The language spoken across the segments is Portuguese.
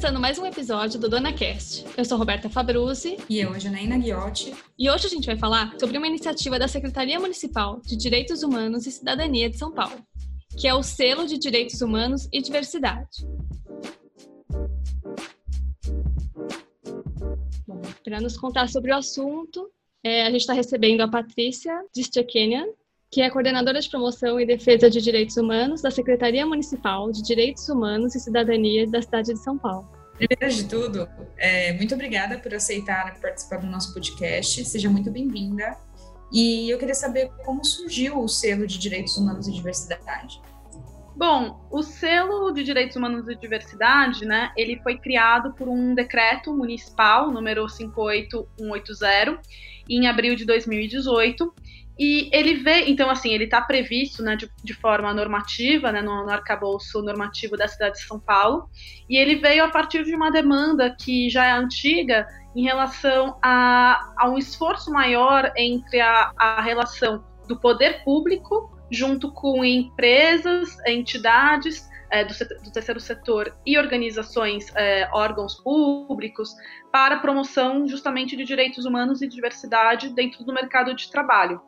começando mais um episódio do Dona Cast. Eu sou Roberta Fabruzzi. E eu, Janaína Guiotti. E hoje a gente vai falar sobre uma iniciativa da Secretaria Municipal de Direitos Humanos e Cidadania de São Paulo, que é o Selo de Direitos Humanos e Diversidade. Para nos contar sobre o assunto, é, a gente está recebendo a Patrícia Distekenian, que é coordenadora de promoção e defesa de direitos humanos da Secretaria Municipal de Direitos Humanos e Cidadania da cidade de São Paulo. Primeiro de tudo, é, muito obrigada por aceitar participar do nosso podcast. Seja muito bem-vinda. E eu queria saber como surgiu o selo de Direitos Humanos e Diversidade. Bom, o selo de Direitos Humanos e Diversidade, né, ele foi criado por um decreto municipal, número 58180, em abril de 2018, e ele vê, então, assim, ele está previsto né, de, de, forma normativa, né, no, no arcabouço normativo da cidade de São Paulo, e ele veio a partir de uma demanda que já é antiga em relação a, a um esforço maior entre a, a relação do poder público junto com empresas, entidades é, do, do, terceiro setor e organizações, é, órgãos públicos, para promoção justamente de direitos humanos e diversidade dentro do mercado de trabalho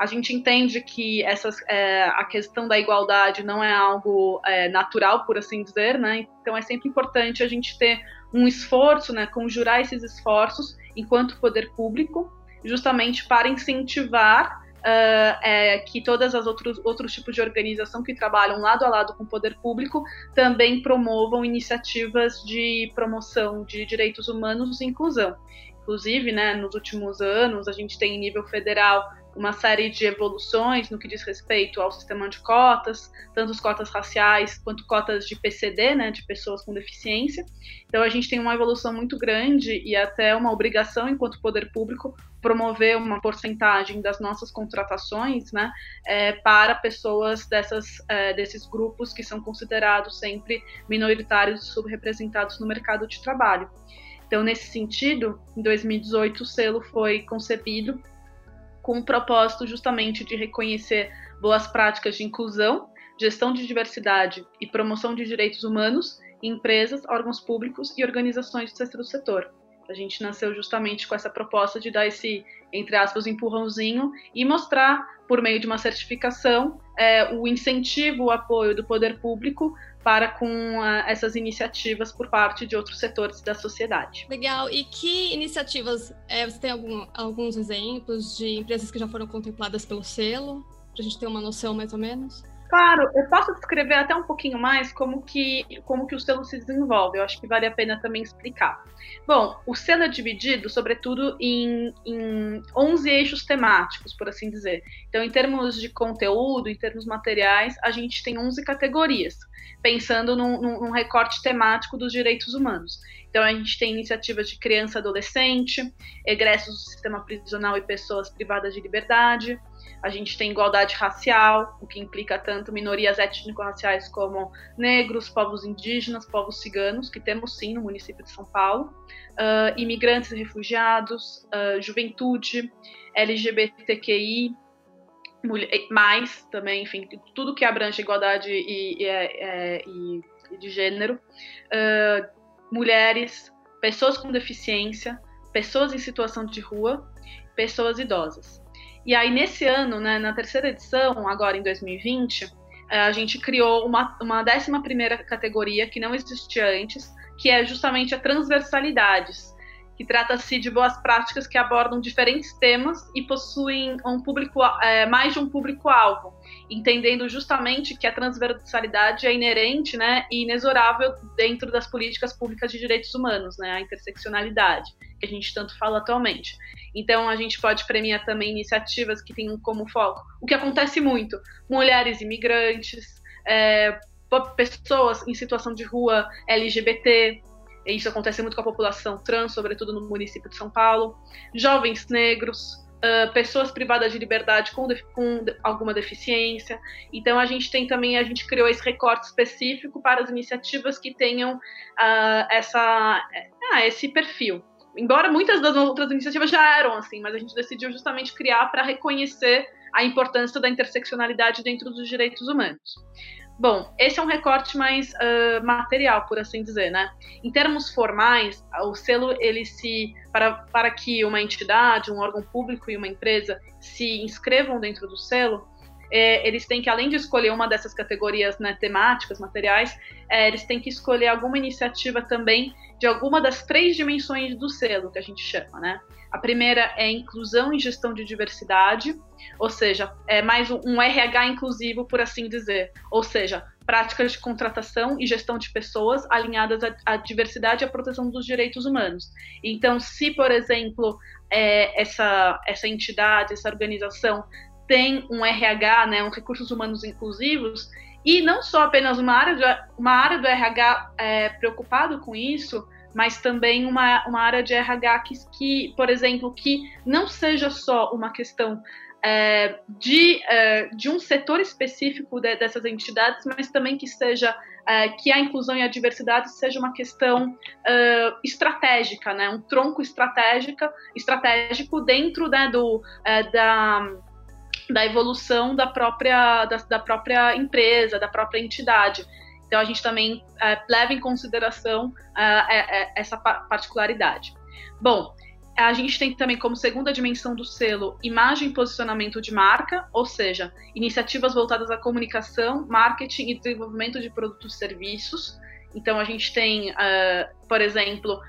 a gente entende que essas, é, a questão da igualdade não é algo é, natural, por assim dizer, né? Então é sempre importante a gente ter um esforço, né, conjurar esses esforços enquanto poder público, justamente para incentivar uh, é, que todas as outros outros tipos de organização que trabalham lado a lado com o poder público também promovam iniciativas de promoção de direitos humanos e inclusão. Inclusive, né, nos últimos anos, a gente tem em nível federal uma série de evoluções no que diz respeito ao sistema de cotas, tanto as cotas raciais quanto cotas de PCD, né, de pessoas com deficiência. Então a gente tem uma evolução muito grande e até uma obrigação enquanto poder público promover uma porcentagem das nossas contratações, né, é, para pessoas dessas é, desses grupos que são considerados sempre minoritários e subrepresentados no mercado de trabalho. Então, nesse sentido, em 2018, o selo foi concebido com o propósito justamente de reconhecer boas práticas de inclusão, gestão de diversidade e promoção de direitos humanos em empresas, órgãos públicos e organizações do terceiro setor. A gente nasceu justamente com essa proposta de dar esse, entre aspas, empurrãozinho e mostrar, por meio de uma certificação, é, o incentivo, o apoio do poder público para com uh, essas iniciativas por parte de outros setores da sociedade. Legal. E que iniciativas? É, você tem algum, alguns exemplos de empresas que já foram contempladas pelo selo? Para a gente ter uma noção mais ou menos? Claro, eu posso descrever até um pouquinho mais como que, como que o selo se desenvolve. Eu acho que vale a pena também explicar. Bom, o selo é dividido, sobretudo, em, em 11 eixos temáticos, por assim dizer. Então, em termos de conteúdo, em termos materiais, a gente tem 11 categorias, pensando num, num recorte temático dos direitos humanos. Então, a gente tem iniciativas de criança e adolescente, egressos do sistema prisional e pessoas privadas de liberdade, a gente tem igualdade racial, o que implica tanto minorias étnico-raciais como negros, povos indígenas, povos ciganos, que temos sim no município de São Paulo, uh, imigrantes e refugiados, uh, juventude, LGBTQI, mulher, mais também, enfim, tudo que abrange igualdade e, e, é, e, e de gênero, uh, mulheres, pessoas com deficiência, pessoas em situação de rua, pessoas idosas. E aí, nesse ano, né, na terceira edição, agora em 2020, eh, a gente criou uma, uma 11 categoria que não existia antes, que é justamente a transversalidades, que trata-se de boas práticas que abordam diferentes temas e possuem um público, é, mais de um público-alvo, entendendo justamente que a transversalidade é inerente né, e inexorável dentro das políticas públicas de direitos humanos, né, a interseccionalidade, que a gente tanto fala atualmente. Então, a gente pode premiar também iniciativas que tenham como foco o que acontece muito: mulheres imigrantes, é, pessoas em situação de rua LGBT. Isso acontece muito com a população trans, sobretudo no município de São Paulo. Jovens negros, Uh, pessoas privadas de liberdade com, com, alguma deficiência. Então a gente tem também, a gente criou esse recorte específico para as iniciativas que tenham uh, essa, uh, esse perfil embora muitas das outras iniciativas já eram assim, mas a gente decidiu justamente criar para reconhecer a importância da interseccionalidade dentro dos direitos humanos. Bom, esse é um recorte mais uh, material, por assim dizer, né? Em termos formais, o selo, ele se para, para que uma entidade, um órgão público e uma empresa se inscrevam dentro do selo, é, eles têm que, além de escolher uma dessas categorias né, temáticas, materiais, é, eles têm que escolher alguma iniciativa também de alguma das três dimensões do selo, que a gente chama, né? A primeira é inclusão e gestão de diversidade, ou seja, é mais um RH inclusivo, por assim dizer. Ou seja, práticas de contratação e gestão de pessoas alinhadas à, diversidade e à proteção dos direitos humanos. Então, se, por exemplo, é, essa, essa entidade, essa organização tem um RH, né, um recursos humanos inclusivos, e não só apenas uma área, de, uma área do RH é, preocupado com isso, mas também uma, uma área de RH que, que, por exemplo, que não seja só uma questão é, de, é, de um setor específico de, dessas entidades, mas também que seja é, que a inclusão e a diversidade seja uma questão é, estratégica, né, um tronco estratégica, estratégico dentro né, do, é, da, da evolução da própria, da, da própria empresa, da própria entidade. Então, a gente também é, leva em consideração é, é, é, essa particularidade. Bom, a gente tem também como segunda dimensão do selo imagem e posicionamento de marca, ou seja, iniciativas voltadas à comunicação, marketing e desenvolvimento de produtos e serviços. Então, a gente tem, uh, por exemplo,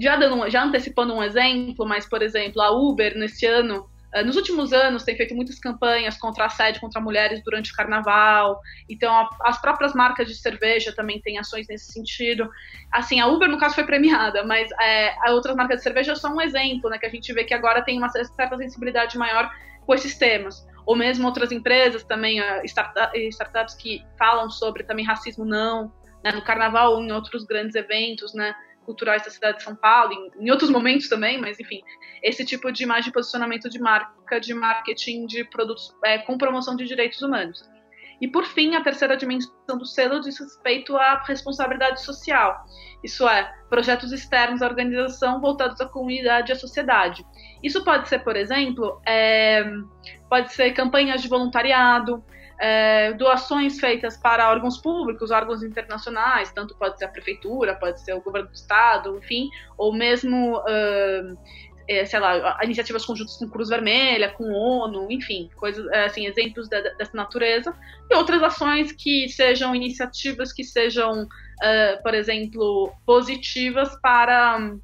já, dando, já antecipando um exemplo, mas, por exemplo, a Uber, nesse ano, nos últimos anos, tem feito muitas campanhas contra assédio contra mulheres durante o carnaval. Então, as próprias marcas de cerveja também têm ações nesse sentido. Assim, a Uber, no caso, foi premiada, mas é, outras marcas de cerveja são um exemplo, né? Que a gente vê que agora tem uma certa sensibilidade maior com esses temas. Ou mesmo outras empresas também, uh, startups que falam sobre também racismo não, né, no carnaval ou em outros grandes eventos, né? culturais da cidade de São Paulo, em, em, outros momentos também, mas enfim, esse tipo de imagem de posicionamento de marca, de marketing de produtos é, com promoção de direitos humanos. E por fim, a terceira dimensão do selo diz respeito à responsabilidade social. Isso é, projetos externos à organização voltados à comunidade e à sociedade. Isso pode ser, por exemplo, é, pode ser campanhas de voluntariado, é, doações feitas para órgãos públicos, órgãos internacionais, tanto pode ser a prefeitura, pode ser o governo do estado, enfim, ou mesmo, uh, é, sei lá, iniciativas conjuntas com Cruz Vermelha, com ONU, enfim, coisas, é, assim, exemplos de, dessa natureza, e outras ações que sejam iniciativas que sejam, uh, por exemplo, positivas para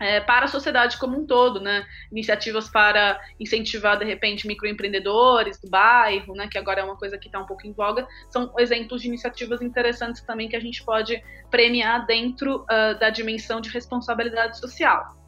é, para a sociedade como um todo, né? Iniciativas para incentivar, de repente, microempreendedores do bairro, né? Que agora é uma coisa que está um pouco em voga. São exemplos de iniciativas interessantes também que a gente pode premiar dentro uh, da dimensão de responsabilidade social.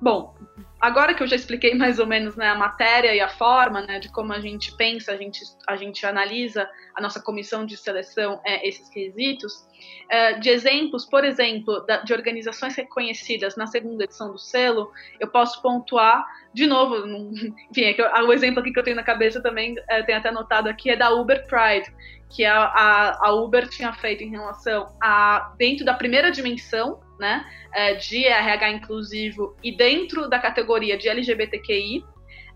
Bom, agora que eu já expliquei mais ou menos né, a matéria e a forma né, de como a gente pensa, a gente, a gente analisa a nossa comissão de seleção é, esses quesitos, é, de exemplos, por exemplo, da, de organizações reconhecidas na segunda edição do selo, eu posso pontuar, de novo, enfim, é que eu, o exemplo aqui que eu tenho na cabeça também, é, até anotado aqui, é da Uber Pride, que a, a, a Uber tinha feito em relação a, dentro da primeira dimensão, né, é, de RH inclusivo e dentro da categoria de LGBTQI,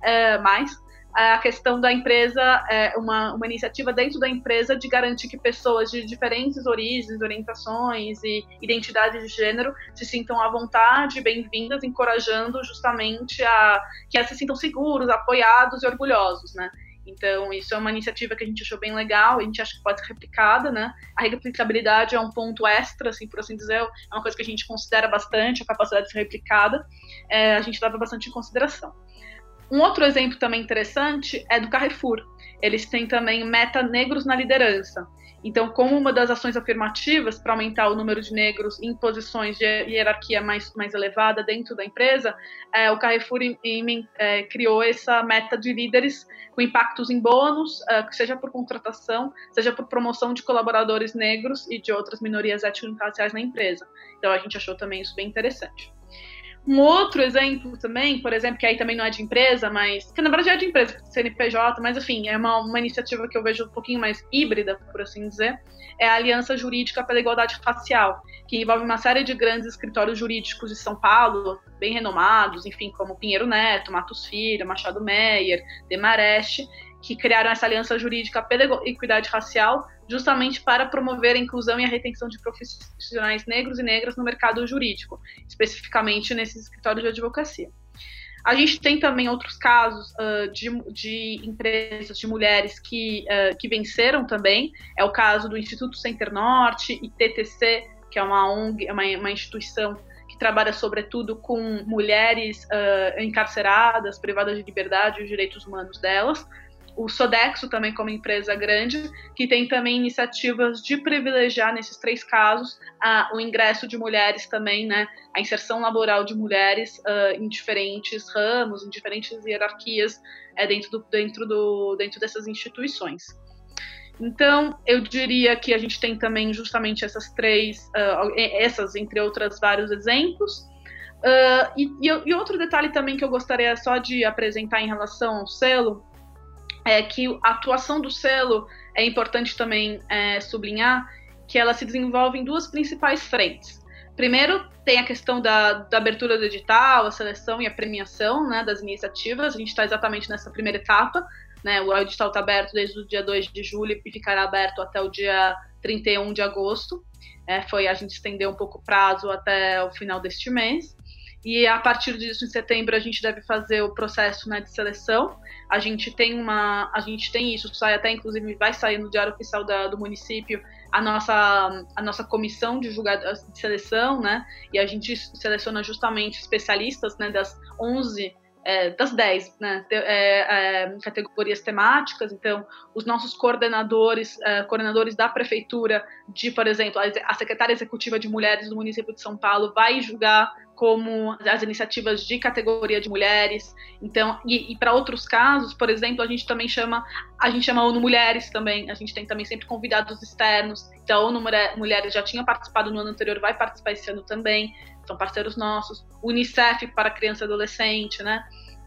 é, mais, a questão da empresa, é, uma, uma iniciativa dentro da empresa de garantir que pessoas de diferentes origens, orientações e identidades de gênero se sintam à vontade, bem-vindas, encorajando justamente a que elas se sintam seguros, apoiados e orgulhosos, né? Então, isso é uma iniciativa que a gente achou bem legal, a gente acha que pode ser replicada, né? A replicabilidade é um ponto extra, assim, por assim dizer, é uma coisa que a gente considera bastante, a capacidade de ser replicada, é, a gente leva bastante em consideração. Um outro exemplo também interessante é do Carrefour. Eles têm também meta negros na liderança. Então, como uma das ações afirmativas para aumentar o número de negros em posições de hierarquia mais, mais elevada dentro da empresa, é, o Carrefour é, criou essa meta de líderes com impactos em bônus, é, seja por contratação, seja por promoção de colaboradores negros e de outras minorias étnico-raciais na empresa. Então, a gente achou também isso bem interessante. Um outro exemplo também, por exemplo, que aí também não é de empresa, mas. que na verdade é de empresa, CNPJ, mas enfim, é uma, uma iniciativa que eu vejo um pouquinho mais híbrida, por assim dizer, é a Aliança Jurídica pela Igualdade Racial, que envolve uma série de grandes escritórios jurídicos de São Paulo, bem renomados, enfim, como Pinheiro Neto, Matos Filho, Machado Meyer, Demareste, que criaram essa aliança jurídica pela equidade racial, justamente para promover a inclusão e a retenção de profissionais negros e negras no mercado jurídico, especificamente nesses escritórios de advocacia. A gente tem também outros casos uh, de, de, empresas de mulheres que, uh, que venceram também. É o caso do Instituto Center Norte e TTC, que é uma ONG, uma, uma instituição que trabalha sobretudo com mulheres uh, encarceradas, privadas de liberdade e os direitos humanos delas o Sodexo também como empresa grande, que tem também iniciativas de privilegiar nesses três casos a, o ingresso de mulheres também, né, a inserção laboral de mulheres uh, em diferentes ramos, em diferentes hierarquias é, dentro, do, dentro, do, dentro dessas instituições. Então, eu diria que a gente tem também justamente essas três, uh, essas entre outras vários exemplos. Uh, e, e, outro detalhe também que eu gostaria só de apresentar em relação ao selo é que a atuação do selo é importante também é, sublinhar que ela se desenvolve em duas principais frentes. Primeiro, tem a questão da, da abertura do edital, a seleção e a premiação né, das iniciativas. A gente está exatamente nessa primeira etapa. Né, o edital está aberto desde o dia 2 de julho e ficará aberto até o dia 31 de agosto. É, foi a gente estender um pouco o prazo até o final deste mês. E a partir disso, em setembro, a gente deve fazer o processo né, de seleção. A gente tem uma, a gente tem isso, sai até inclusive vai sair no diário oficial da, do município a nossa, a nossa comissão de julgado de seleção, né? E a gente seleciona justamente especialistas, né, das 11 é, das 10 né, é, é, categorias temáticas. Então, os nossos coordenadores, é, coordenadores da prefeitura, de, por exemplo, a secretária executiva de mulheres do município de São Paulo vai julgar como as iniciativas de categoria de mulheres. Então, e, e para outros casos, por exemplo, a gente também chama, a gente chama ONU Mulheres também. A gente tem também sempre convidados externos. Então, a ONU Mulheres já tinha participado no ano anterior, vai participar esse ano também. São parceiros nossos. Unicef para criança e adolescente, né?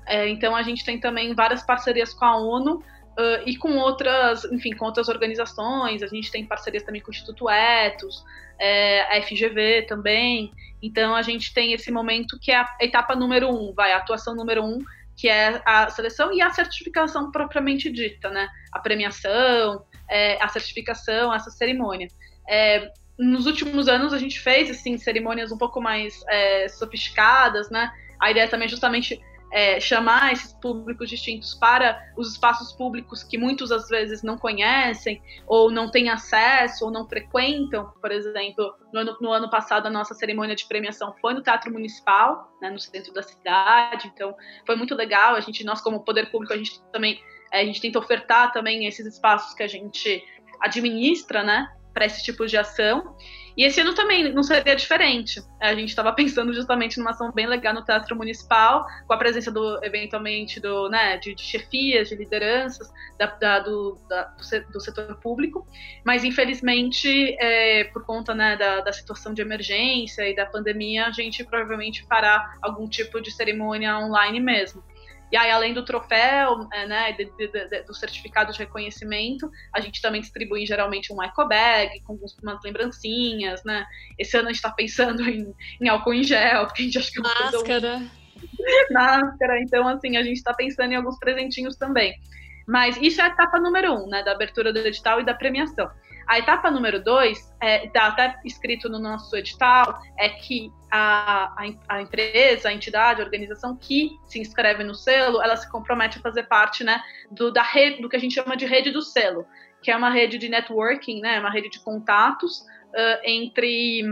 É, então, a gente tem também várias parcerias com a ONU Uh, e com outras, enfim, com outras organizações, a gente tem parcerias também com o Instituto Etos, é, a FGV também, então a gente tem esse momento que é a etapa número um, vai, a atuação número um, que é a seleção e a certificação propriamente dita, né, a premiação, é, a certificação, essa cerimônia. É, nos últimos anos a gente fez, assim, cerimônias um pouco mais é, sofisticadas, né, a ideia também é justamente é, chamar esses públicos distintos para os espaços públicos que muitos às vezes não conhecem ou não têm acesso ou não frequentam. Por exemplo, no ano, no ano passado a nossa cerimônia de premiação foi no Teatro Municipal, né, no centro da cidade. Então foi muito legal. A gente, nós como poder público, a gente também é, a gente tenta ofertar também esses espaços que a gente administra, né, para esse tipo de ação. E esse ano também não seria diferente. A gente estava pensando justamente numa ação bem legal no Teatro Municipal, com a presença do, eventualmente, do, né, de, de chefias, de lideranças da, da, do, da, do, setor público. Mas, infelizmente, é, por conta né, da, da situação de emergência e da pandemia, a gente provavelmente fará algum tipo de cerimônia online mesmo. E aí, além do troféu, é, né, de, de, de, do certificado de reconhecimento, a gente também distribui geralmente um eco bag com umas lembrancinhas, né? Esse ano a gente está pensando em, em, álcool em gel, porque a gente acha que é uma Máscara. Coisa... Máscara. Então, assim, a gente está pensando em alguns presentinhos também. Mas isso é a etapa número um, né, da abertura do edital e da premiação. A etapa número dois, está é, até escrito no nosso edital, é que a, a, a, empresa, a entidade, a organização que se inscreve no selo, ela se compromete a fazer parte né, do, da rede, do que a gente chama de rede do selo, que é uma rede de networking, né, uma rede de contatos uh, entre,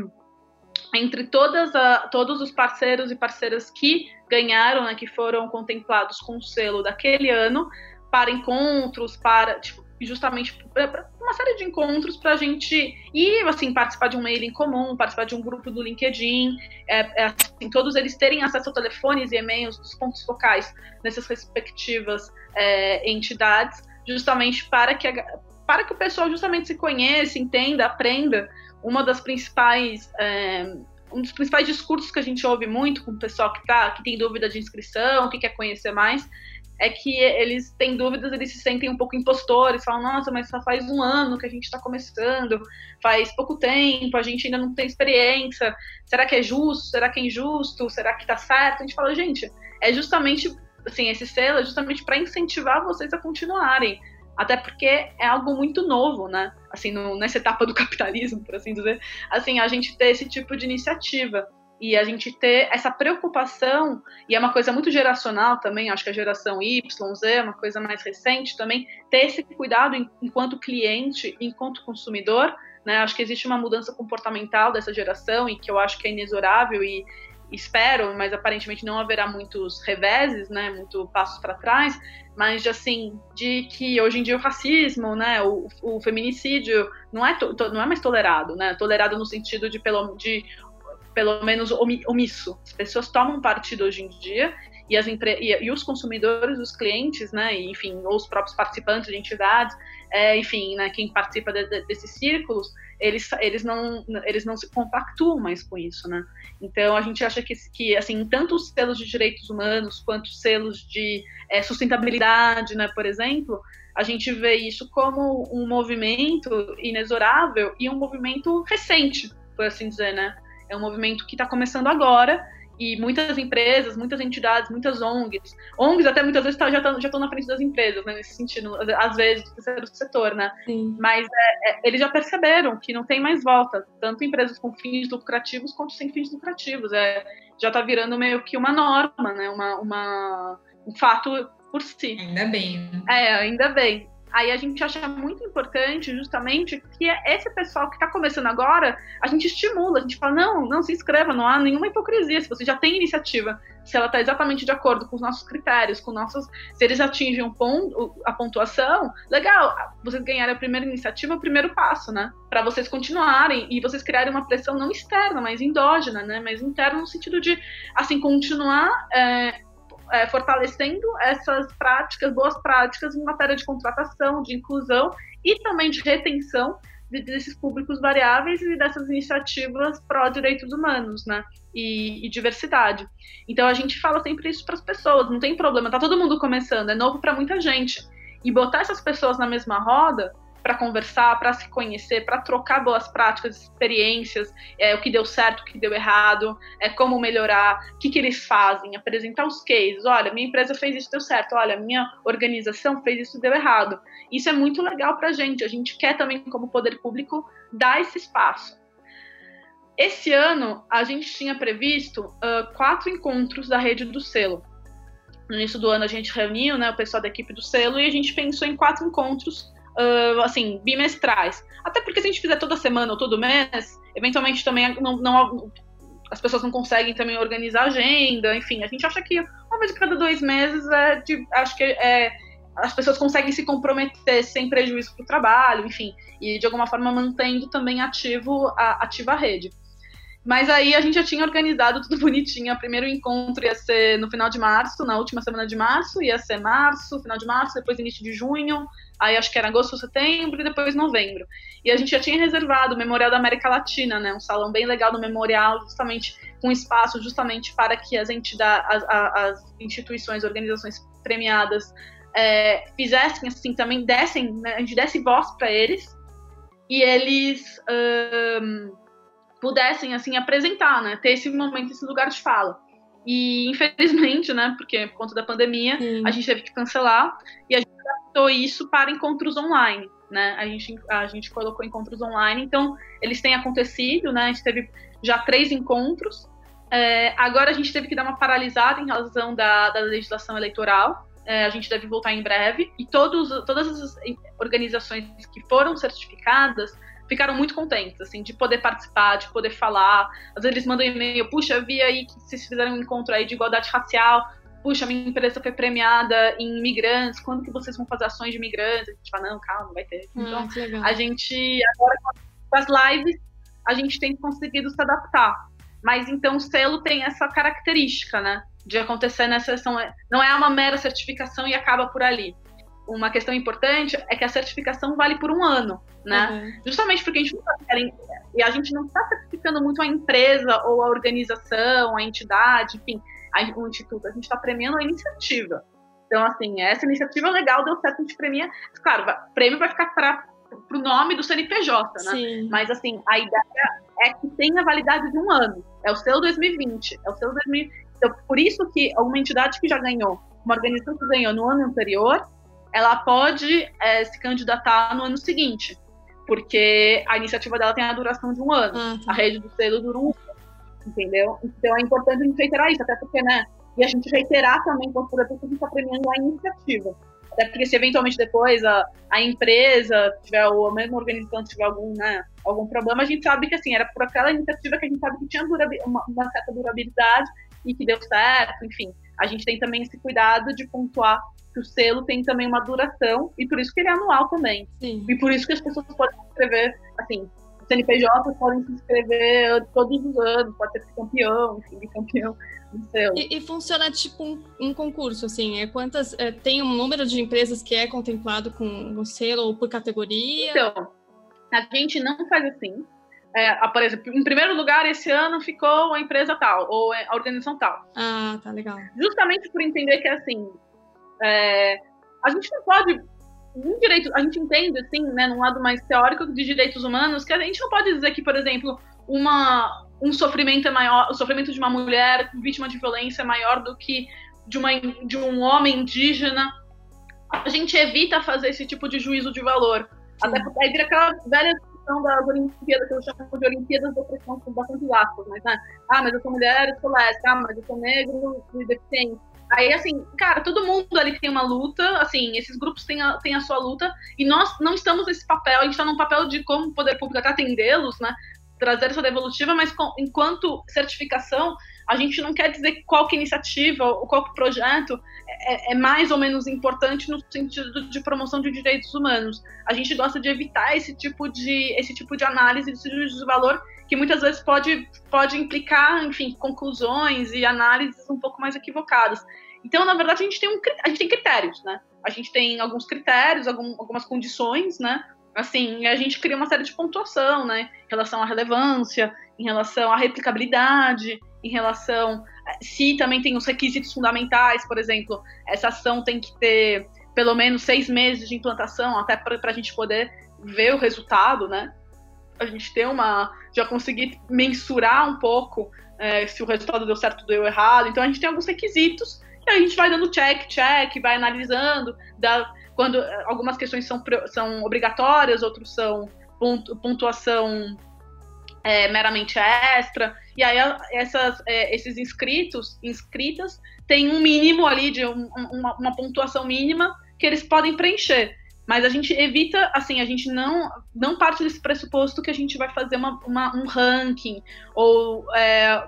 entre todas a, todos os parceiros e parceiras que ganharam, né, que foram contemplados com o selo daquele ano, para encontros, para tipo, justamente uma série de encontros para a gente ir, assim, participar de um mailing comum, participar de um grupo do LinkedIn, é, é, assim, todos eles terem acesso a telefones e e-mails dos pontos focais nessas respectivas é, entidades, justamente para que, a, para que o pessoal justamente se conheça, entenda, aprenda. Uma das principais é, um dos principais discursos que a gente ouve muito com o pessoal que, tá, que tem dúvida de inscrição, que quer conhecer mais, é que eles têm dúvidas, eles se sentem um pouco impostores, falam, nossa, mas só faz um ano que a gente está começando, faz pouco tempo, a gente ainda não tem experiência, será que é justo, será que é injusto, será que está certo? A gente fala, gente, é justamente assim, esse selo é justamente para incentivar vocês a continuarem. Até porque é algo muito novo, né? Assim, no, nessa etapa do capitalismo, por assim dizer, assim, a gente ter esse tipo de iniciativa e a gente ter essa preocupação, e é uma coisa muito geracional também, acho que a geração Y, Z é uma coisa mais recente também, ter esse cuidado enquanto cliente, enquanto consumidor, né? Acho que existe uma mudança comportamental dessa geração e que eu acho que é inexorável e espero, mas aparentemente não haverá muitos reveses, né, muito passos para trás, mas de, assim, de que hoje em dia o racismo, né, o, o feminicídio não é, to, não é mais tolerado, né, tolerado no sentido de pelo, de pelo menos omisso. As pessoas tomam partido hoje em dia e, as empre... e, os consumidores, os clientes, né, e, enfim, ou os próprios participantes de entidades, é, enfim, né, quem participa de, de, desses círculos, eles, eles, não, eles não se compactuam mais com isso, né? Então, a gente acha que, que assim, tanto os selos de direitos humanos quanto os selos de é, sustentabilidade, né, por exemplo, a gente vê isso como um movimento inexorável e um movimento recente, por assim dizer, né? É um movimento que está começando agora e muitas empresas, muitas entidades, muitas ONGs, ONGs até muitas vezes tá, já estão já na frente das empresas, né, nesse sentido, às vezes, do terceiro setor, né? Sim. Mas é, é, eles já perceberam que não tem mais volta, tanto empresas com fins lucrativos quanto sem fins lucrativos. É, já está virando meio que uma norma, né? Uma, uma, um fato por si. Ainda bem. É, ainda bem. Aí a gente acha muito importante, justamente, que esse pessoal que está começando agora, a gente estimula, a gente fala, não, não se inscreva, não há nenhuma hipocrisia. Se você já tem iniciativa, se ela está exatamente de acordo com os nossos critérios, com nossos. Se eles atingem um ponto, a pontuação, legal, vocês ganharem a primeira iniciativa, o primeiro passo, né? Para vocês continuarem e vocês criarem uma pressão não externa, mas endógena, né? Mas interna no sentido de, assim, continuar. É, é, fortalecendo essas práticas, boas práticas em matéria de contratação, de inclusão e também de retenção desses públicos variáveis e dessas iniciativas pró-direitos humanos, né? E, e, diversidade. Então a gente fala sempre isso para as pessoas, não tem problema, tá todo mundo começando, é novo para muita gente. E botar essas pessoas na mesma roda para conversar, para se conhecer, para trocar boas práticas, experiências, é, o que deu certo, o que deu errado, é, como melhorar, o que, que eles fazem, apresentar os cases. Olha, minha empresa fez isso, deu certo. Olha, minha organização fez isso, deu errado. Isso é muito legal para a gente. A gente quer também, como poder público, dar esse espaço. Esse ano, a gente tinha previsto uh, quatro encontros da rede do selo. No início do ano, a gente reuniu né, o pessoal da equipe do selo e a gente pensou em quatro encontros uh, assim, bimestrais. Até porque se a gente fizer toda semana ou todo mês, eventualmente também não, não, as pessoas não conseguem também organizar a agenda, enfim, a gente acha que uma vez a cada dois meses é de, acho que é, as pessoas conseguem se comprometer sem prejuízo para o trabalho, enfim, e de alguma forma mantendo também ativo a, ativa a rede. Mas aí a gente já tinha organizado tudo bonitinho. O primeiro encontro ia ser no final de março, na última semana de março, ia ser março, final de março, depois início de junho, aí acho que era agosto, setembro e depois novembro. E a gente já tinha reservado o Memorial da América Latina, né, um salão bem legal do memorial, justamente com espaço justamente para que as entidades, as, as instituições, organizações premiadas é, fizessem assim também dessem, né, a gente desse voz para eles e eles pudessem assim apresentar, né, ter esse momento, esse lugar de fala. E infelizmente, né, porque por conta da pandemia, Sim. a gente teve que cancelar e a gente adaptou isso para encontros online, né? A gente, a gente colocou encontros online, então eles têm acontecido, né? A gente teve já três encontros. É, agora a gente teve que dar uma paralisada em razão da, da legislação eleitoral. É, a gente deve voltar em breve. E todos, todas as organizações que foram certificadas ficaram muito contentes, assim, de poder participar, de poder falar. Às vezes eles mandam e-mail, puxa, eu vi aí que vocês fizeram um encontro aí de igualdade racial, puxa, minha empresa foi premiada em migrantes, quando que vocês vão fazer ações de imigrantes? A gente fala, não, calma, vai ter. Ah, então, a gente, agora com as lives, a gente tem conseguido se adaptar. Mas então o selo tem essa característica, né? De acontecer nessa sessão. Não é uma mera certificação e acaba por ali. Uma questão importante é que a certificação vale por um ano, né? Uhum. Justamente porque a gente não está e a gente não está certificando muito a empresa ou a organização, a entidade, enfim o Instituto, a gente está premiando a iniciativa. Então, assim, essa iniciativa é legal, deu certo, a gente premia. Claro, o prêmio vai ficar para o nome do CNPJ, né? Sim. Mas, assim, a ideia é que tenha validade de um ano. É o seu 2020, é o seu 2020. Então, por isso que uma entidade que já ganhou uma organização que ganhou no ano anterior, ela pode é, se candidatar no ano seguinte, porque a iniciativa dela tem a duração de um ano. Tá. A rede do selo dura um ano, entendeu? Então é importante a gente reiterar isso, até porque, né? E a gente reiterar também, quando for a gente está premiando a iniciativa. Até porque se eventualmente depois a, a empresa tiver, ou a mesma organização tiver algum, né, algum problema, a gente sabe que assim, era por aquela iniciativa que a gente sabe que tinha uma, uma certa durabilidade e que deu certo, enfim. A gente tem também esse cuidado de pontuar que o selo tem também uma duração e por isso que ele é anual também. Sim. E por isso que as pessoas podem se inscrever, assim, CNPJ podem se inscrever todos os anos, pode ser campeão, enfim, campeão e, e, funciona tipo um, um, concurso, assim, é quantas é, tem um número de empresas que é contemplado com o selo ou por categoria? Então, a gente não faz assim. É, por exemplo, em primeiro lugar esse ano ficou a empresa tal ou a organização tal. Ah, tá legal. Justamente por entender que assim, é, a gente não pode um direito, a gente entende assim, né, num lado mais teórico de direitos humanos, que a gente não pode dizer que, por exemplo, uma um sofrimento é maior, o sofrimento de uma mulher vítima de violência é maior do que de, uma, de um homem indígena. A gente evita fazer esse tipo de juízo de valor. Sim. Até porque aí vira aquela velha discussão das Olimpíadas, que eu chamo de Olimpíadas da opressão com bastante aspas, mas né? Ah, mas eu sou mulher, eu sou lésbica, ah, mas eu sou negro e deficiente. Aí, assim, cara, todo mundo ali tem uma luta, assim, esses grupos têm a, têm a sua luta, e nós não estamos nesse papel, a gente está num papel de como o poder público até atendê-los, né? trazer essa devolutiva, mas com, enquanto certificação, a gente não quer dizer qual que iniciativa ou qual que projeto é, é, mais ou menos importante no sentido de promoção de direitos humanos. A gente gosta de evitar esse tipo de, esse tipo de análise de juízo de valor que muitas vezes pode, pode implicar, enfim, conclusões e análises um pouco mais equivocadas. Então, na verdade, a gente tem, um, a gente tem critérios, né? A gente tem alguns critérios, algum, algumas condições, né? assim, a gente cria uma série de pontuação, né? Em relação à relevância, em relação à replicabilidade, em relação se também tem os requisitos fundamentais, por exemplo, essa ação tem que ter pelo menos seis meses de implantação, até para a gente poder ver o resultado, né? A gente ter uma. já conseguir mensurar um pouco é, se o resultado deu certo ou deu errado. Então a gente tem alguns requisitos e a gente vai dando check, check, vai analisando, dá, quando algumas questões são, são obrigatórias, outros são pontuação é, meramente extra, e aí essas, é, esses inscritos, inscritas, têm um mínimo ali de um, uma, uma, pontuação mínima que eles podem preencher. Mas a gente evita, assim, a gente não, não parte desse pressuposto que a gente vai fazer uma, uma um ranking ou é,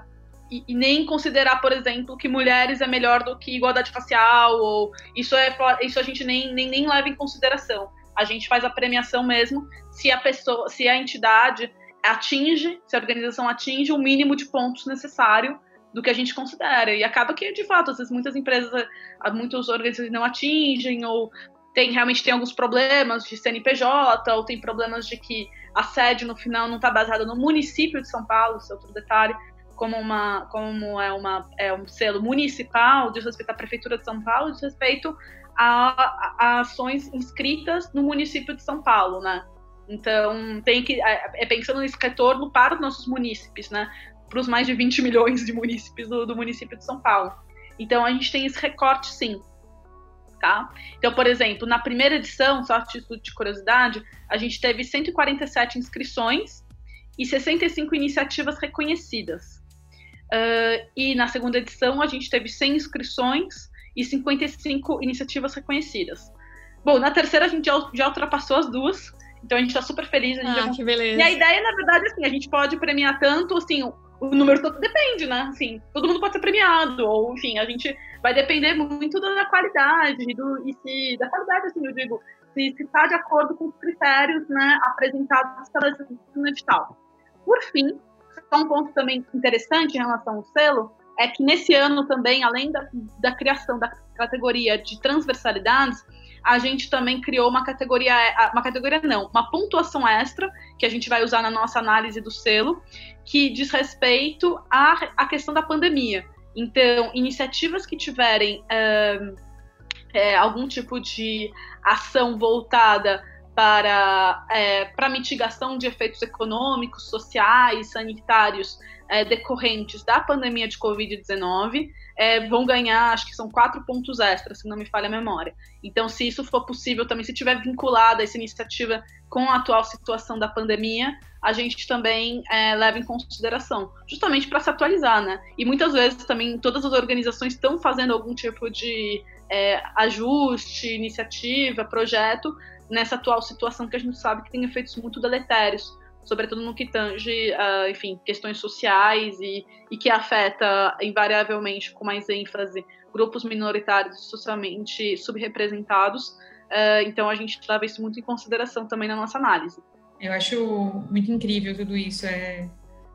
e, e, nem considerar, por exemplo, que mulheres é melhor do que igualdade facial, ou isso é isso a gente nem, nem, nem leva em consideração. A gente faz a premiação mesmo se a pessoa, se a entidade atinge, se a organização atinge o mínimo de pontos necessário do que a gente considera. E acaba que, de fato, às vezes muitas empresas, muitas organizações não atingem, ou tem, realmente tem alguns problemas de CNPJ, ou tem problemas de que a sede no final não está baseada no município de São Paulo, isso é outro detalhe como, uma, como é, uma, é um selo municipal, diz respeito à Prefeitura de São Paulo, diz respeito a, a, ações inscritas no município de São Paulo, né? Então, tem que é, pensando nesse retorno para os nossos munícipes, né? Para os mais de 20 milhões de munícipes do, do município de São Paulo. Então, a gente tem esse recorte, sim. Tá? Então, por exemplo, na primeira edição, só título de curiosidade, a gente teve 147 inscrições e 65 iniciativas reconhecidas. Uh, e na segunda edição a gente teve 100 inscrições e 55 iniciativas reconhecidas. Bom, na terceira a gente já, já ultrapassou as duas, então a gente está super feliz. ah, já... que beleza. E a ideia, na verdade, assim, a gente pode premiar tanto, assim, o, o número todo depende, né? Assim, todo mundo pode ser premiado, ou enfim, a gente vai depender muito da qualidade do, e se, da qualidade, assim, eu digo, se está de acordo com os critérios, né, apresentados pela no edital. Por fim, só um ponto também interessante em relação ao selo é que nesse ano também, além da, da criação da categoria de transversalidades, a gente também criou uma categoria, uma categoria não, uma pontuação extra que a gente vai usar na nossa análise do selo, que diz respeito à, à questão da pandemia. Então, iniciativas que tiverem é, algum tipo de ação voltada para, é, para mitigação de efeitos econômicos, sociais, sanitários é, decorrentes da pandemia de Covid-19 é, vão ganhar, acho que são quatro pontos extras, se não me falha a memória. Então, se isso for possível também, se tiver vinculada essa iniciativa com a atual situação da pandemia, a gente também é, leva em consideração, justamente para se atualizar, né? E muitas vezes também todas as organizações estão fazendo algum tipo de é, ajuste, iniciativa, projeto nessa atual situação que a gente sabe que tem efeitos muito deletérios sobretudo no que tange, uh, enfim, questões sociais e, e que afeta invariavelmente, com mais ênfase, grupos minoritários socialmente subrepresentados. Uh, então, a gente leva isso muito em consideração também na nossa análise. Eu acho muito incrível tudo isso. É...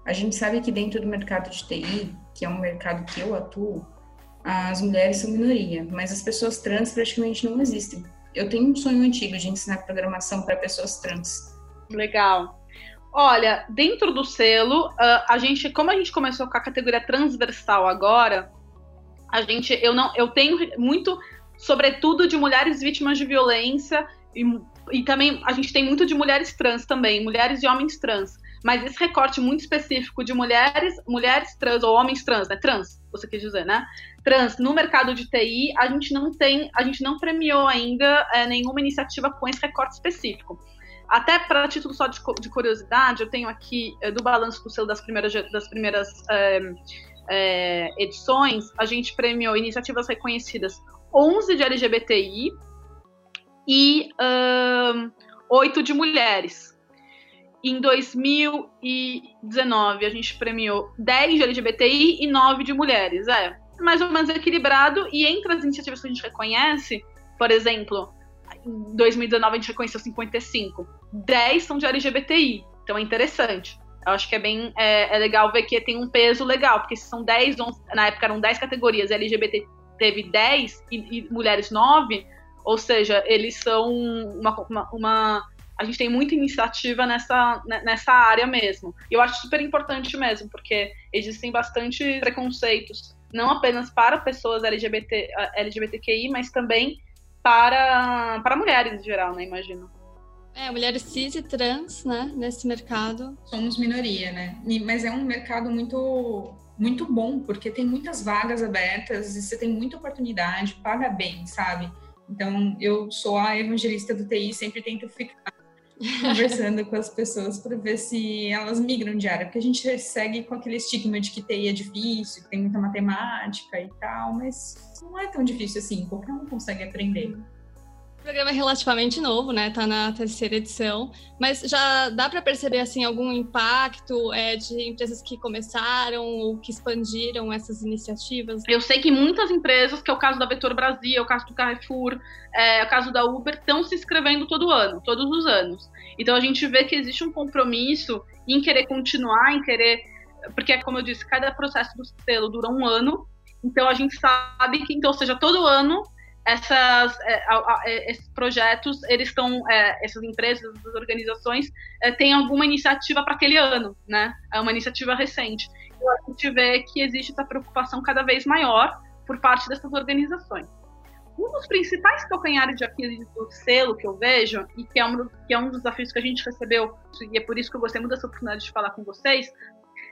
A gente sabe que dentro do mercado de TI, que é um mercado que eu atuo, as mulheres são minoria, mas as pessoas trans praticamente não existem. Eu tenho um sonho antigo de ensinar programação para pessoas trans. Legal. Olha, dentro do selo, uh, a gente, como a gente começou com a categoria transversal agora, a gente, eu não, eu tenho muito, sobretudo de mulheres vítimas de violência e, e também a gente tem muito de mulheres trans também, mulheres e homens trans. Mas esse recorte muito específico de mulheres, mulheres trans ou homens trans, né? Trans, você quis dizer, né? Trans no mercado de TI, a gente não tem, a gente não premiou ainda é, nenhuma iniciativa com esse recorte específico. Até para título só de, de, curiosidade, eu tenho aqui é, do balanço do selo das primeiras, das primeiras é, é, edições, a gente premiou iniciativas reconhecidas 11 de LGBTI e um, 8 de mulheres. Em 2019, a gente premiou 10 de LGBTI e 9 de mulheres. É mais ou menos equilibrado. E entre as iniciativas que a gente reconhece, por exemplo, em 2019 a gente reconheceu 55. 10 são de LGBTI. Então é interessante. Eu acho que é bem é, é legal ver que tem um peso legal, porque se são 10, 11, na época eram 10 categorias, LGBT teve 10 e, e mulheres 9, ou seja, eles são uma, uma, uma, A gente tem muita iniciativa nessa, né, nessa área mesmo. E eu acho super importante mesmo, porque existem bastante preconceitos, não apenas para pessoas LGBT, LGBTQI, mas também para, para mulheres em geral, né? Imagino. É, mulheres cis e trans, né, nesse mercado. Somos minoria, né? Mas é um mercado muito muito bom, porque tem muitas vagas abertas e você tem muita oportunidade, paga bem, sabe? Então, eu sou a evangelista do TI, sempre tento ficar conversando com as pessoas para ver se elas migram de área, porque a gente segue com aquele estigma de que TI é difícil, que tem muita matemática e tal, mas não é tão difícil assim, qualquer um consegue aprender. Programa é relativamente novo, né? Tá na terceira edição, mas já dá para perceber assim algum impacto é, de empresas que começaram ou que expandiram essas iniciativas? Eu sei que muitas empresas, que é o caso da Vetor Brasil, é o caso do Carrefour, é, é o caso da Uber, estão se inscrevendo todo ano, todos os anos. Então a gente vê que existe um compromisso em querer continuar, em querer porque, como eu disse, cada processo do selo dura um ano, então a gente sabe que, então, seja, todo ano essas, é, é, esses projetos, eles estão, é, essas empresas, essas organizações, têm alguma iniciativa para aquele ano, né? É uma iniciativa recente. Então a gente vê que existe essa preocupação cada vez maior por parte dessas organizações. Um dos principais calcanhares de Aquiles do selo que eu vejo, e que é, um, que é um dos desafios que a gente recebeu, e é por isso que eu gostei muito dessa oportunidade de falar com vocês,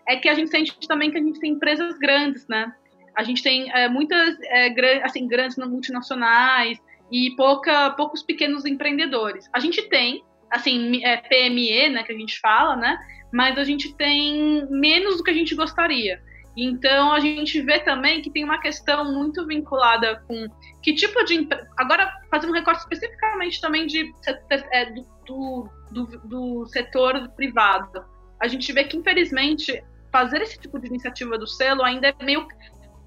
é que a gente sente também que a gente tem empresas grandes, né? A gente tem é, muitas é, assim, grandes multinacionais e pouca, poucos pequenos empreendedores. A gente tem, assim, é, PME, né, que a gente fala, né, mas a gente tem menos do que a gente gostaria. Então a gente vê também que tem uma questão muito vinculada com que tipo de agora fazendo um recorte especificamente também de é, do, do, do setor privado. A gente vê que infelizmente fazer esse tipo de iniciativa do selo ainda é meio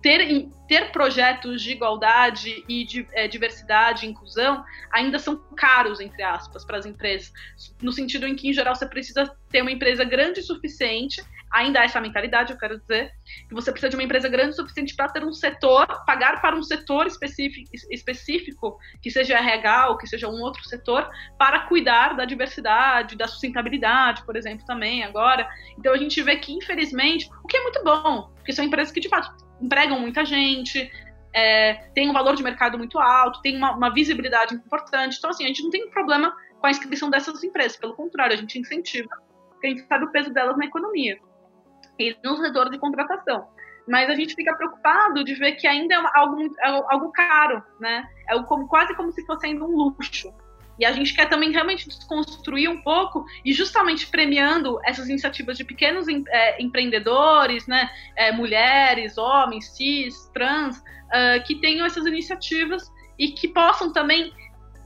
ter, ter projetos de igualdade e de é, diversidade e inclusão ainda são caros, entre aspas, para as empresas, no sentido em que, em geral, você precisa ter uma empresa grande o suficiente, ainda há essa mentalidade, eu quero dizer, que você precisa de uma empresa grande o suficiente para ter um setor, pagar para um setor específico, específico, que seja ou que seja um outro setor, para cuidar da diversidade, da sustentabilidade, por exemplo, também agora. Então a gente vê que, infelizmente, o que é muito bom, porque são empresas que de fato empregam muita gente, é, tem um valor de mercado muito alto, tem uma, uma, visibilidade importante. Então, assim, a gente não tem problema com a inscrição dessas empresas, pelo contrário, a gente incentiva, porque a gente sabe o peso delas na economia. e no setor de contratação. Mas a gente fica preocupado de ver que ainda é algo, é algo caro, né? É quase como se fosse ainda um luxo. E a gente quer também realmente desconstruir um pouco e justamente premiando essas iniciativas de pequenos é, empreendedores, né, é, mulheres, homens, cis, trans, uh, que tenham essas iniciativas e que possam também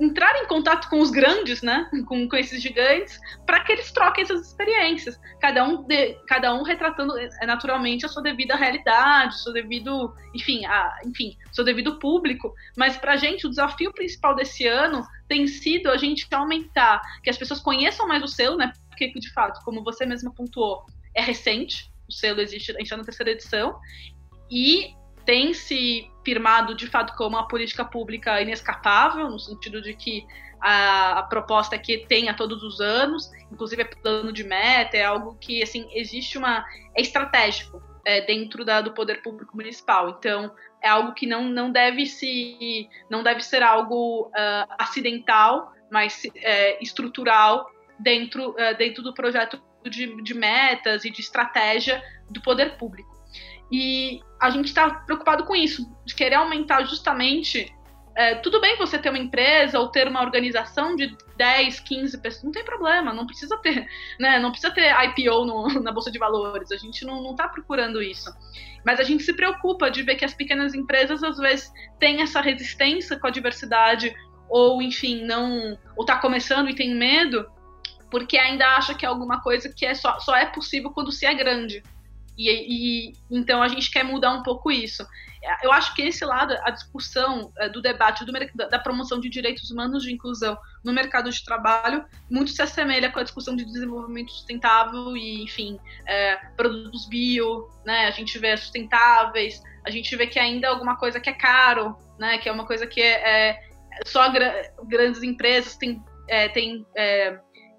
entrar em contato com os grandes, né, com, com esses gigantes, para que eles troquem essas experiências, cada um, de, cada um retratando é, naturalmente a sua devida realidade, seu devido, enfim, a, enfim, seu devido público. Mas para a gente o desafio principal desse ano tem sido a gente aumentar, que as pessoas conheçam mais o selo, né, porque de fato, como você mesma pontuou, é recente, o selo existe, a gente está na terceira edição, e tem se firmado de fato como uma política pública inescapável, no sentido de que a, a proposta é que tenha todos os anos, inclusive é plano de meta, é algo que assim existe uma é estratégico é, dentro da, do poder público municipal. Então é algo que não, não deve se não deve ser algo uh, acidental, mas é, estrutural dentro uh, dentro do projeto de, de metas e de estratégia do poder público. E a gente está preocupado com isso, de querer aumentar justamente. É, tudo bem você ter uma empresa ou ter uma organização de 10, 15 pessoas, não tem problema, não precisa ter, né? Não precisa ter IPO no, na Bolsa de Valores, a gente não está procurando isso. Mas a gente se preocupa de ver que as pequenas empresas, às vezes, têm essa resistência com a diversidade, ou, enfim, não. ou está começando e tem medo, porque ainda acha que é alguma coisa que é só, só é possível quando se é grande. E, e, então a gente quer mudar um pouco isso. Eu acho que esse lado, a discussão é, do debate do, da promoção de direitos humanos de inclusão no mercado de trabalho, muito se assemelha com a discussão de desenvolvimento sustentável e, enfim, é, produtos bio, né? A gente vê sustentáveis, a gente vê que ainda é alguma coisa que é caro, né? Que é uma coisa que é, é só gra grandes empresas têm, é, têm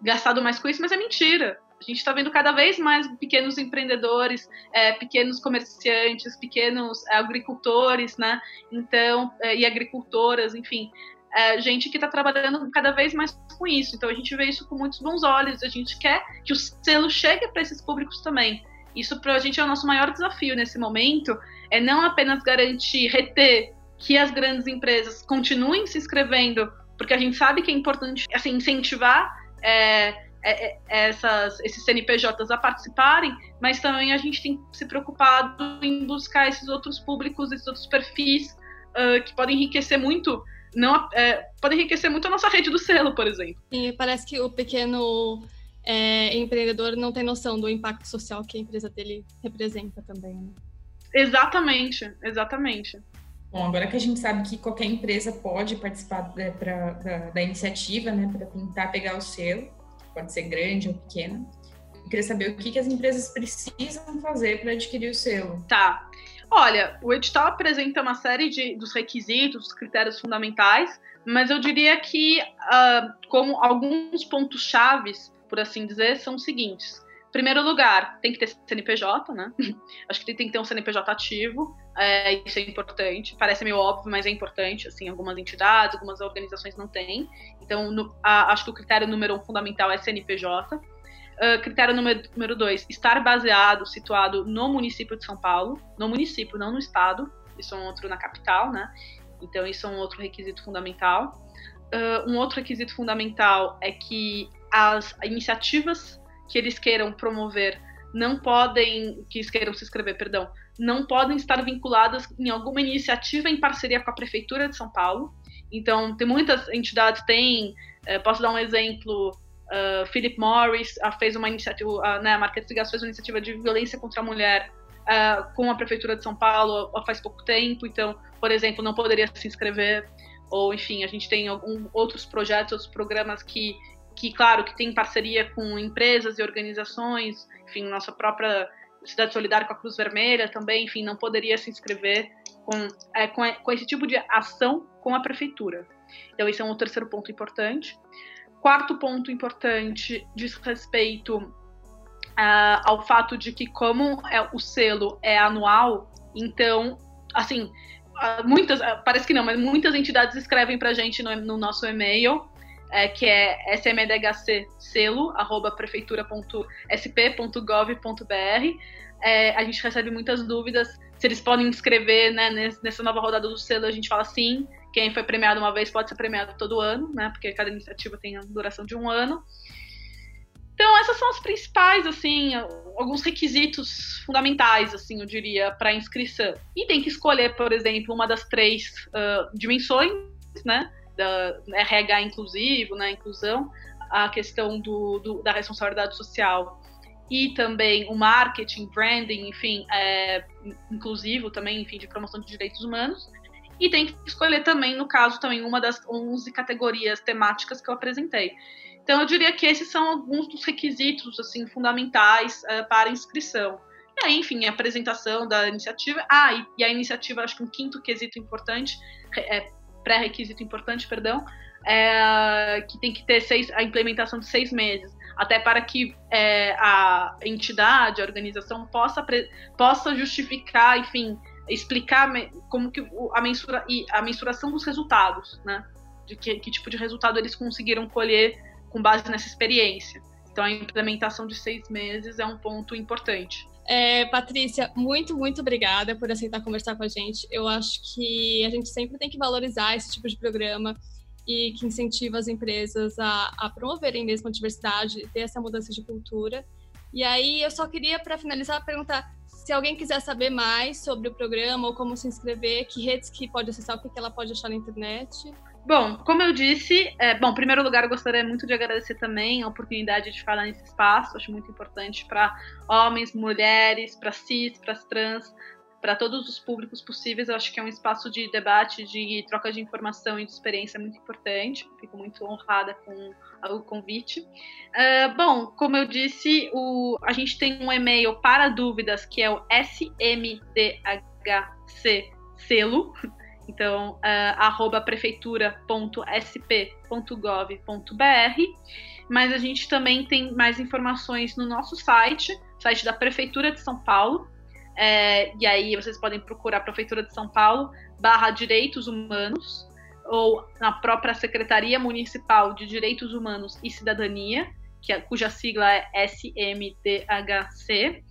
gastado mais com isso, mas é mentira. A gente está vendo cada vez mais pequenos empreendedores, é, pequenos comerciantes, pequenos é, agricultores, né? Então, é, e agricultoras, enfim, é, gente que está trabalhando cada vez mais com isso. Então, a gente vê isso com muitos bons olhos. A gente quer que o selo chegue para esses públicos também. Isso para a gente é o nosso maior desafio nesse momento, é não apenas garantir, reter que as grandes empresas continuem se inscrevendo, porque a gente sabe que é importante assim, incentivar é, é, é, essas, esses CNPJs a participarem, mas também a gente tem se preocupado em buscar esses outros públicos, esses outros perfis uh, que podem enriquecer muito, não, é, podem enriquecer muito a nossa rede do selo, por exemplo. E parece que o pequeno é, empreendedor não tem noção do impacto social que a empresa dele representa também. Né? Exatamente, exatamente. Bom, agora que a gente sabe que qualquer empresa pode participar da, pra, da, da iniciativa, né, para tentar pegar o selo, pode ser grande ou pequena. Eu queria saber o que, que as empresas precisam fazer para adquirir o selo. Tá. Olha, o edital apresenta uma série de, dos requisitos, dos critérios fundamentais, mas eu diria que uh, como alguns pontos chaves, por assim dizer, são os seguintes. Primeiro lugar, tem que ter CNPJ, né? Acho que tem que ter um CNPJ ativo. É, isso é importante. Parece meio óbvio, mas é importante. Assim, algumas entidades, algumas organizações não têm. Então, no, a, acho que o critério número um fundamental é CNPJ. Uh, ah, critério número, número dois, estar baseado, situado no município de São Paulo, no município, não no estado. Isso é um outro na capital, né? Então, isso é um outro requisito fundamental. Uh, um outro requisito fundamental é que as iniciativas que eles queiram promover não podem, que queiram se inscrever, perdão, não podem estar vinculadas em alguma iniciativa em parceria com a Prefeitura de São Paulo. Então, tem muitas entidades, tem, eh, posso dar um exemplo, uh, Philip Morris uh, fez uma iniciativa, uh, né, a Marquês de Gás fez uma iniciativa de violência contra a mulher uh, com a Prefeitura de São Paulo faz pouco tempo, então, por exemplo, não poderia se inscrever, ou enfim, a gente tem algum, outros projetos, outros programas que, que, claro, que tem parceria com empresas e organizações, enfim, nossa própria Cidade Solidária com a Cruz Vermelha também, enfim, não poderia se inscrever com, é, com, com, esse tipo de ação com a prefeitura. Então, esse é um terceiro ponto importante. Quarto ponto importante diz respeito uh, ao fato de que, como é, o selo é anual, então, assim, uh, muitas, uh, parece que não, mas muitas entidades escrevem para a gente no, no nosso e-mail é, que é smdhc selo, arroba prefeitura.sp.gov.br. É, a gente recebe muitas dúvidas se eles podem inscrever né, nessa nova rodada do selo. A gente fala sim, quem foi premiado uma vez pode ser premiado todo ano, né? Porque cada iniciativa tem a duração de um ano. Então, essas são as principais, assim, alguns requisitos fundamentais, assim, eu diria, para inscrição. E tem que escolher, por exemplo, uma das três uh, dimensões, né? Da RH inclusivo, né? Inclusão, a questão do, do, da responsabilidade social e também o marketing, branding, enfim, é, inclusivo também, enfim, de promoção de direitos humanos. E tem que escolher também, no caso, também uma das 11 categorias temáticas que eu apresentei. Então, eu diria que esses são alguns dos requisitos assim fundamentais uh, para inscrição. E aí, enfim, a apresentação da iniciativa. Ah, e, e a iniciativa, acho que um quinto quesito importante, é, pré-requisito importante, perdão, é, que tem que ter seis, a implementação de seis meses, até para que é, a entidade, a organização possa, possa justificar, enfim, explicar como que a, mensura, a mensuração dos resultados, né? De que, que tipo de resultado eles conseguiram colher com base nessa experiência. Então, a implementação de seis meses é um ponto importante. É, Patrícia, muito, muito obrigada por aceitar conversar com a gente. Eu acho que a gente sempre tem que valorizar esse tipo de programa e que incentiva as empresas a, a promoverem mesmo a diversidade, ter essa mudança de cultura. E aí, eu só queria, para finalizar, perguntar se alguém quiser saber mais sobre o programa ou como se inscrever, que redes que pode acessar, o que ela pode achar na internet. Bom, como eu disse, é, bom, em primeiro lugar, eu gostaria muito de agradecer também a oportunidade de falar nesse espaço. Acho muito importante para homens, mulheres, para cis, para trans, para todos os públicos possíveis. Eu acho que é um espaço de debate, de troca de informação e de experiência muito importante. Fico muito honrada com o convite. Uh, bom, como eu disse, o, a gente tem um e-mail para dúvidas que é o smdhcselo então, uh, arroba prefeitura.sp.gov.br. Mas a gente também tem mais informações no nosso site, site da Prefeitura de São Paulo. É, e aí vocês podem procurar Prefeitura de São Paulo barra Direitos Humanos ou na própria Secretaria Municipal de Direitos Humanos e Cidadania, que é, cuja sigla é SMDHC.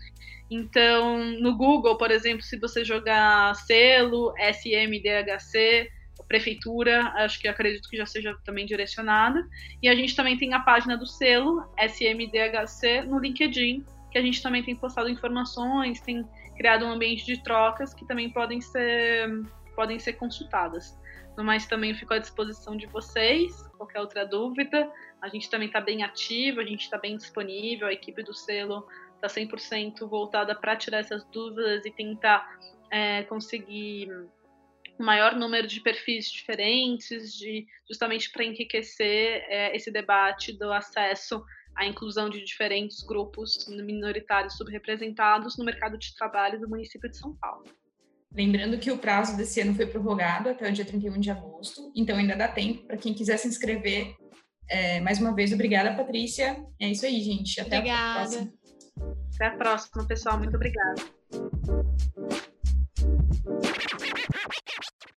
Então, no Google, por exemplo, se você jogar selo, SMDHC, prefeitura, acho que acredito que já seja também direcionada. E a gente também tem a página do selo, SMDHC, no LinkedIn, que a gente também tem postado informações, tem criado um ambiente de trocas que também podem ser, podem ser consultadas. No mais, também fico à disposição de vocês, qualquer outra dúvida. A gente também está bem ativo, a gente está bem disponível, a equipe do selo está 100% voltada para tirar essas dúvidas e tentar é, conseguir o maior número de perfis diferentes, de, justamente para enriquecer é, esse debate do acesso à inclusão de diferentes grupos minoritários subrepresentados no mercado de trabalho do município de São Paulo. Lembrando que o prazo desse ano foi prorrogado até o dia 31 de agosto, então ainda dá tempo para quem quiser se inscrever. É, mais uma vez, obrigada, Patrícia. É isso aí, gente. Até obrigada. a próxima. Até a próxima, pessoal. Muito obrigada.